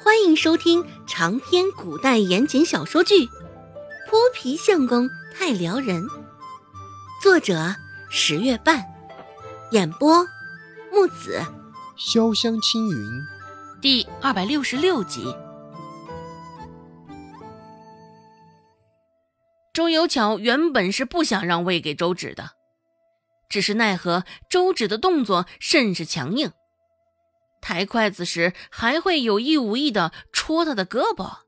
欢迎收听长篇古代言情小说剧《泼皮相公太撩人》，作者十月半，演播木子潇湘青云，第二百六十六集。周有巧原本是不想让位给周芷的，只是奈何周芷的动作甚是强硬。抬筷子时还会有意无意的戳他的胳膊，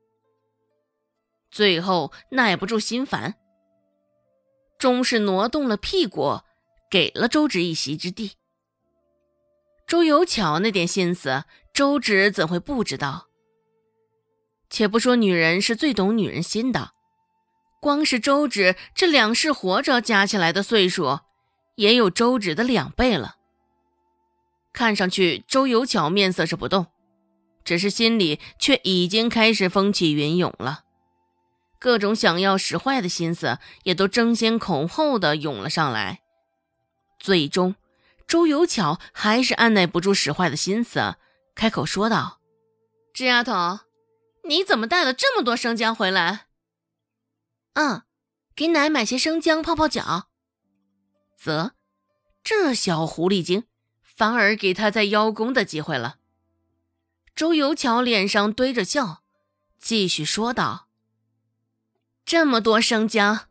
最后耐不住心烦，终是挪动了屁股，给了周芷一席之地。周有巧那点心思，周芷怎会不知道？且不说女人是最懂女人心的，光是周芷这两世活着加起来的岁数，也有周芷的两倍了。看上去周有巧面色是不动，只是心里却已经开始风起云涌了，各种想要使坏的心思也都争先恐后的涌了上来。最终，周有巧还是按耐不住使坏的心思，开口说道：“这丫头，你怎么带了这么多生姜回来？”“嗯，给奶买些生姜泡泡脚。”啧，这小狐狸精。反而给他在邀功的机会了。周有巧脸上堆着笑，继续说道：“这么多生姜，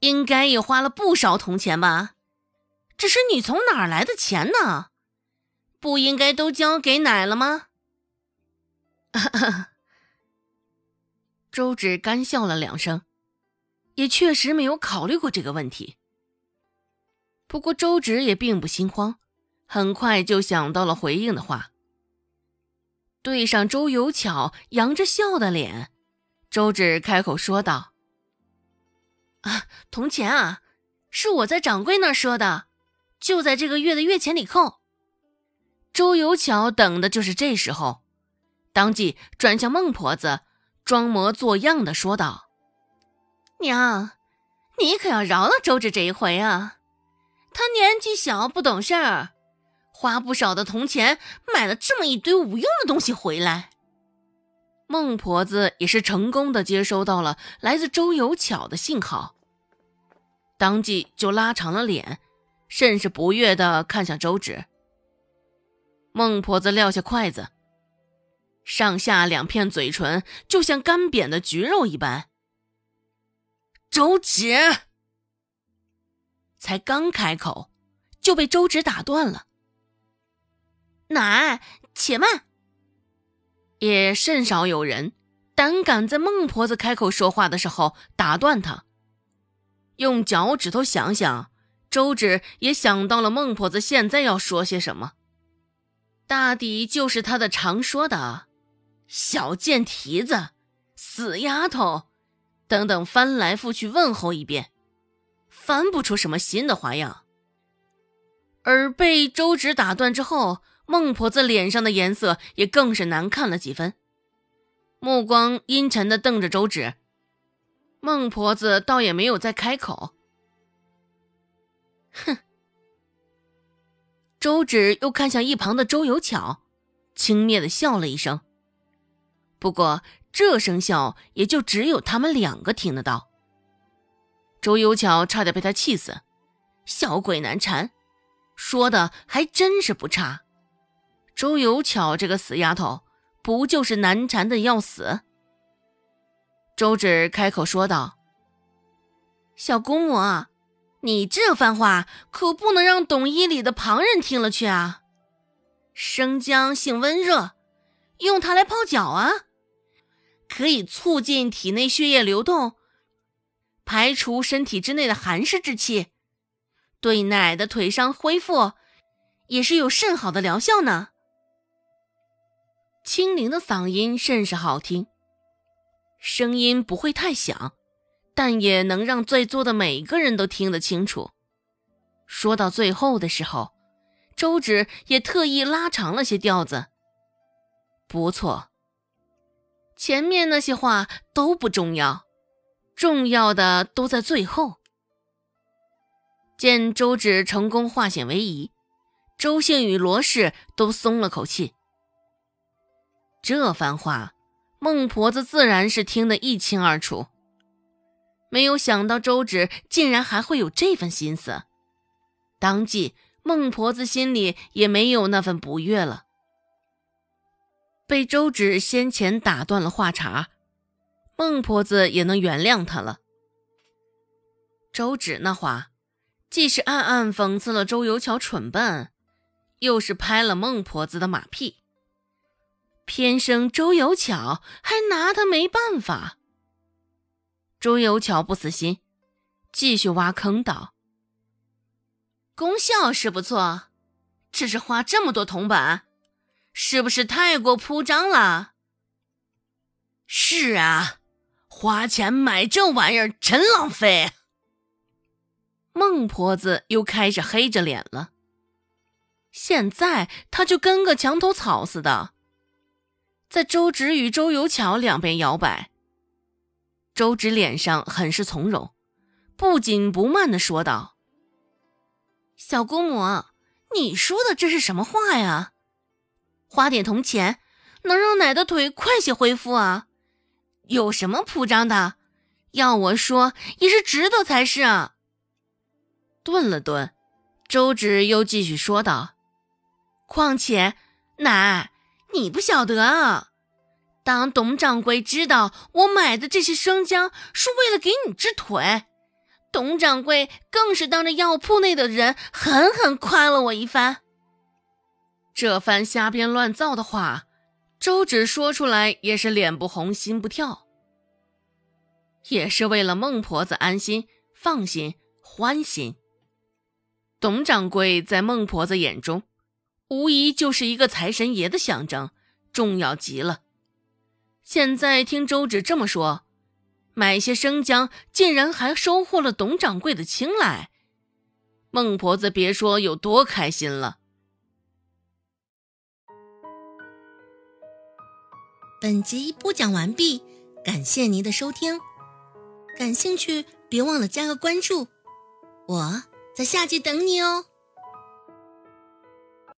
应该也花了不少铜钱吧？只是你从哪儿来的钱呢？不应该都交给奶了吗？” 周芷干笑了两声，也确实没有考虑过这个问题。不过周芷也并不心慌。很快就想到了回应的话，对上周有巧扬着笑的脸，周芷开口说道：“啊，铜钱啊，是我在掌柜那儿说的，就在这个月的月钱里扣。”周有巧等的就是这时候，当即转向孟婆子，装模作样的说道：“娘，你可要饶了周芷这一回啊，她年纪小，不懂事儿。”花不少的铜钱买了这么一堆无用的东西回来，孟婆子也是成功的接收到了来自周有巧的信号，当即就拉长了脸，甚是不悦的看向周芷。孟婆子撂下筷子，上下两片嘴唇就像干瘪的橘肉一般。周芷才刚开口，就被周芷打断了。奶，且慢。也甚少有人胆敢在孟婆子开口说话的时候打断她。用脚趾头想想，周芷也想到了孟婆子现在要说些什么，大抵就是她的常说的“小贱蹄子”“死丫头”等等，翻来覆去问候一遍，翻不出什么新的花样。而被周芷打断之后。孟婆子脸上的颜色也更是难看了几分，目光阴沉的瞪着周芷。孟婆子倒也没有再开口。哼。周芷又看向一旁的周有巧，轻蔑的笑了一声。不过这声笑也就只有他们两个听得到。周有巧差点被他气死，小鬼难缠，说的还真是不差。周有巧这个死丫头，不就是难缠的要死？周芷开口说道：“小姑母，你这番话可不能让懂医理的旁人听了去啊！生姜性温热，用它来泡脚啊，可以促进体内血液流动，排除身体之内的寒湿之气，对奶的腿伤恢复也是有甚好的疗效呢。”清灵的嗓音甚是好听，声音不会太响，但也能让在座的每个人都听得清楚。说到最后的时候，周芷也特意拉长了些调子。不错，前面那些话都不重要，重要的都在最后。见周芷成功化险为夷，周兴与罗氏都松了口气。这番话，孟婆子自然是听得一清二楚。没有想到周芷竟然还会有这份心思，当即孟婆子心里也没有那份不悦了。被周芷先前打断了话茬，孟婆子也能原谅他了。周芷那话，既是暗暗讽刺了周游桥蠢笨，又是拍了孟婆子的马屁。偏生周有巧还拿他没办法。周有巧不死心，继续挖坑道。功效是不错，只是花这么多铜板，是不是太过铺张了？是啊，花钱买这玩意儿真浪费。孟婆子又开始黑着脸了。现在他就跟个墙头草似的，在周芷与周游巧两边摇摆。周芷脸上很是从容，不紧不慢的说道：“小姑母，你说的这是什么话呀？花点铜钱能让奶的腿快些恢复啊？有什么铺张的？要我说也是值得才是啊。”顿了顿，周芷又继续说道：“况且，奶，你不晓得啊。”当董掌柜知道我买的这些生姜是为了给你治腿，董掌柜更是当着药铺内的人狠狠夸了我一番。这番瞎编乱造的话，周芷说出来也是脸不红心不跳，也是为了孟婆子安心、放心、欢心。董掌柜在孟婆子眼中，无疑就是一个财神爷的象征，重要极了。现在听周芷这么说，买些生姜竟然还收获了董掌柜的青睐，孟婆子别说有多开心了。本集播讲完毕，感谢您的收听，感兴趣别忘了加个关注，我在下集等你哦。